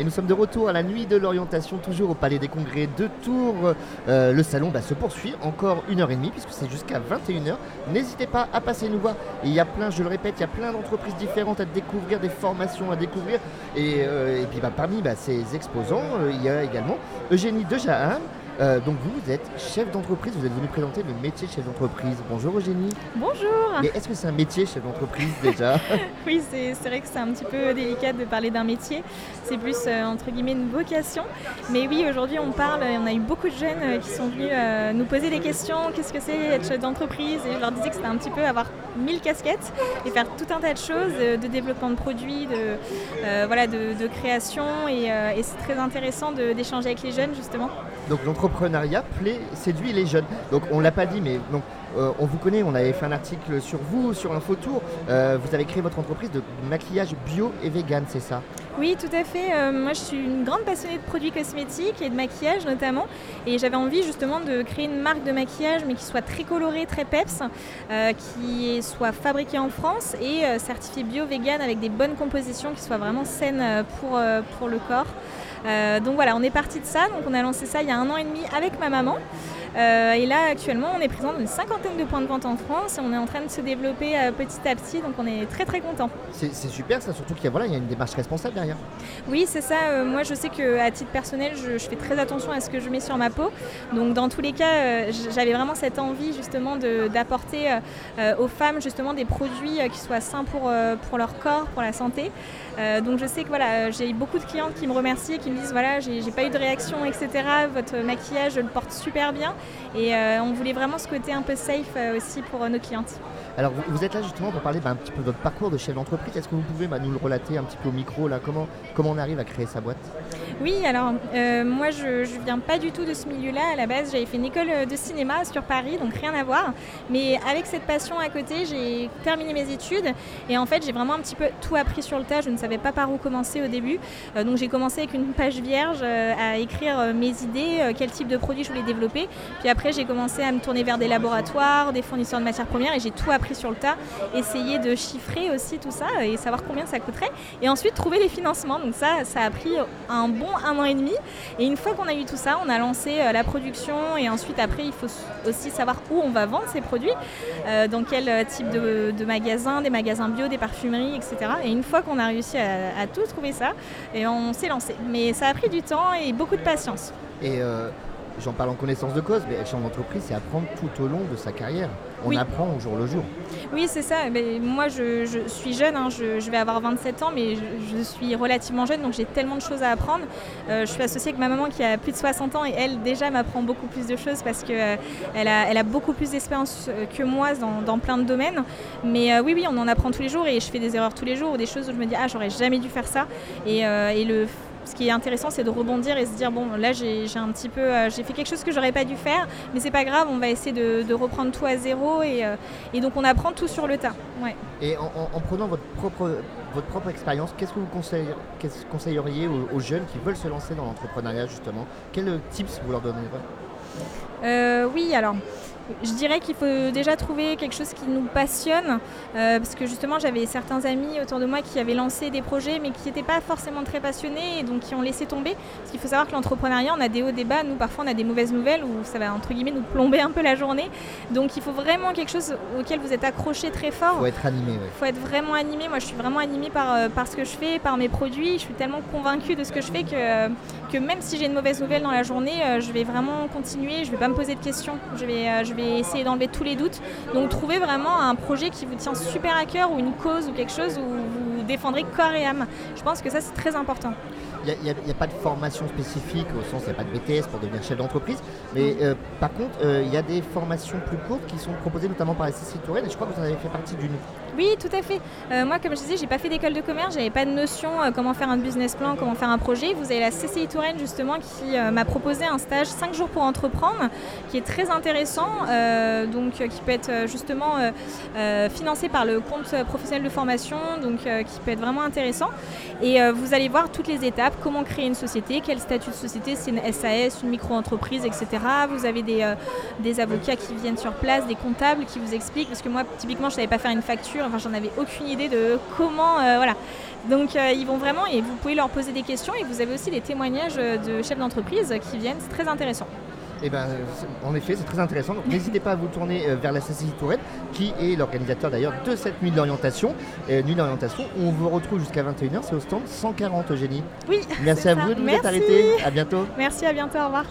Et nous sommes de retour à la nuit de l'orientation, toujours au Palais des Congrès de Tours. Euh, le salon bah, se poursuit encore une heure et demie, puisque c'est jusqu'à 21h. N'hésitez pas à passer nous voir. il y a plein, je le répète, il y a plein d'entreprises différentes à découvrir, des formations à découvrir. Et, euh, puis bah, parmi bah, ces exposants, euh, il y a également Eugénie Dejahan, euh, donc vous, vous êtes chef d'entreprise, vous êtes venu présenter le métier de chef d'entreprise. Bonjour Eugénie. Bonjour. Mais est-ce que c'est un métier chef d'entreprise déjà? Oui, c'est vrai que c'est un petit peu délicat de parler d'un métier. C'est plus euh, entre guillemets une vocation. Mais oui, aujourd'hui on parle, on a eu beaucoup de jeunes euh, qui sont venus nous poser des questions. Qu'est-ce que c'est être chef d'entreprise? Et je leur disais que c'était un petit peu avoir mille casquettes et faire tout un tas de choses, de développement de produits, de, voilà, de, création. Et, et c'est très intéressant d'échanger avec les jeunes justement. Donc l'entrepreneuriat plaît, séduit les jeunes. Donc on l'a pas dit, mais donc, euh, on vous connaît, on avait fait un article sur vous, sur InfoTour. Euh, vous avez créé votre entreprise de maquillage bio et vegan, c'est ça? Oui, tout à fait. Euh, moi, je suis une grande passionnée de produits cosmétiques et de maquillage notamment. Et j'avais envie justement de créer une marque de maquillage, mais qui soit très colorée, très peps, qui soit fabriquée en France et certifiée bio, vegan, avec des bonnes compositions qui soient vraiment saines pour, pour le corps. Euh, donc voilà, on est parti de ça. Donc on a lancé ça il y a un an et demi avec ma maman. Euh, et là, actuellement, on est présent dans une cinquantaine de points de vente en France et on est en train de se développer euh, petit à petit, donc on est très très content. C'est super, ça, surtout qu'il y, a, voilà, il y a une démarche responsable derrière. Oui, c'est ça. Euh, moi, je sais qu'à titre personnel, je, fais très attention à ce que je mets sur ma peau. Donc, dans tous les cas, j'avais vraiment cette envie justement d'apporter aux femmes justement des produits qui soient sains pour, pour leur corps, pour la santé. donc, je sais que voilà, j'ai beaucoup de clientes qui me remercient qui me disent voilà, j'ai pas eu de réaction, etc. Votre maquillage, je le porte super bien. Et euh, on voulait vraiment ce côté un peu safe euh, aussi pour euh, nos clientes. Alors vous, êtes là justement pour parler bah, un petit peu de votre parcours de chef d'entreprise. Est-ce que vous pouvez bah, nous le relater un petit peu au micro là? Comment, comment on arrive à créer sa boîte? Oui, alors moi je ne viens pas du tout de ce milieu-là. À la base, j'avais fait une école de cinéma sur Paris, donc rien à voir. Mais avec cette passion à côté, j'ai terminé mes études et en fait j'ai vraiment un petit peu tout appris sur le tas. Je ne savais pas par où commencer au début. donc j'ai commencé avec une page vierge à écrire mes idées, quel type de produit je voulais développer. Puis après j'ai commencé à me tourner vers des laboratoires, des fournisseurs de matières premières et j'ai tout appris sur le tas, essayer de chiffrer aussi tout ça et savoir combien ça coûterait. Et ensuite trouver les financements. Donc ça, ça a pris un bon un an et demi. Et une fois qu'on a eu tout ça, on a lancé euh, la production et ensuite après, il faut aussi savoir où on va vendre ces produits, euh, dans quel euh, type de, de magasin, des magasins bio, des parfumeries, etc. Et une fois qu'on a réussi à, tout trouver ça, et on s'est lancé. Mais ça a pris du temps et beaucoup de patience. Et j'en parle en connaissance de cause, mais être chef d'entreprise, c'est apprendre tout au long de sa carrière. On apprend au jour le jour. Oui, c'est ça. Mais moi, je, suis jeune, hein. je, vais avoir 27 ans, mais je, suis relativement jeune, donc j'ai tellement de choses à apprendre. Euh, je suis associée avec ma maman qui a plus de 60 ans et elle, déjà, m'apprend beaucoup plus de choses parce qu'elle elle a, elle a beaucoup plus d'expérience euh, que moi dans, plein de domaines. Mais euh, oui, oui, on en apprend tous les jours et je fais des erreurs tous les jours ou des choses où je me dis, ah, j'aurais jamais dû faire ça. Et, et le ce qui est intéressant, c'est de rebondir et se dire bon, là j'ai un petit peu, euh, j'ai fait quelque chose que j'aurais pas dû faire, mais c'est pas grave, on va essayer de, reprendre tout à zéro et, euh, et, donc on apprend tout sur le tas. Ouais. Et en, prenant votre propre, votre propre expérience, qu'est-ce que vous conseilleriez, aux, jeunes qui veulent se lancer dans l'entrepreneuriat justement? Quels tips vous leur donnerez? Euh, Oui, alors je dirais qu'il faut déjà trouver quelque chose qui nous passionne, euh, parce que justement j'avais certains amis autour de moi qui avaient lancé des projets mais qui n'étaient pas forcément très passionnés et donc qui ont laissé tomber. Parce qu'il faut savoir que l'entrepreneuriat, on a des hauts, des bas, nous parfois on a des mauvaises nouvelles où ça va entre guillemets nous plomber un peu la journée. Donc il faut vraiment quelque chose auquel vous êtes accroché très fort. Il faut être animé. Il faut être vraiment animé. Moi je suis vraiment animée par, euh, par ce que je fais, par mes produits. Je suis tellement convaincue de ce que je fais que, que même si j'ai une mauvaise nouvelle dans la journée, euh, je vais vraiment continuer, je ne vais pas me poser de questions. Je vais, je vais essayer d'enlever tous les doutes. Donc trouver vraiment un projet qui vous tient super à cœur ou une cause ou quelque chose où vous défendrez corps et âme. Je pense que ça c'est très important. Il n'y a, pas de formation spécifique, au sens, il n'y a pas de BTS pour devenir chef d'entreprise. Mais euh, par contre, euh, il y a des formations plus courtes qui sont proposées notamment par la CCI Touraine et je crois que vous en avez fait partie d'une. Oui, tout à fait. Euh, moi, comme je disais, j'ai pas fait d'école de commerce, j'avais pas de notion comment faire un business plan, comment faire un projet. Vous avez la CCI Touraine justement qui m'a proposé un stage 5 jours pour entreprendre, qui est très intéressant, donc qui peut être justement financé par le compte professionnel de formation, donc qui peut être vraiment intéressant. Et vous allez voir toutes les étapes comment créer une société, quel statut de société, c'est une SAS, une micro-entreprise, etc. Vous avez des, euh, des, avocats qui viennent sur place, des comptables qui vous expliquent, parce que moi, typiquement, je ne savais pas faire une facture, enfin, j'en avais aucune idée de comment, euh, voilà. Donc ils vont vraiment, et vous pouvez leur poser des questions, et vous avez aussi des témoignages de chefs d'entreprise qui viennent, c'est très intéressant. Eh ben, en effet, c'est très intéressant. Donc n'hésitez pas à vous tourner vers la CCI Tourette, qui est l'organisateur d'ailleurs de cette nuit d'orientation. nuit d'orientation, on vous retrouve jusqu'à 21h, c'est au stand 140 Eugénie. Oui. Merci à vous de nous être arrêtés. À bientôt. Merci, à bientôt, au revoir.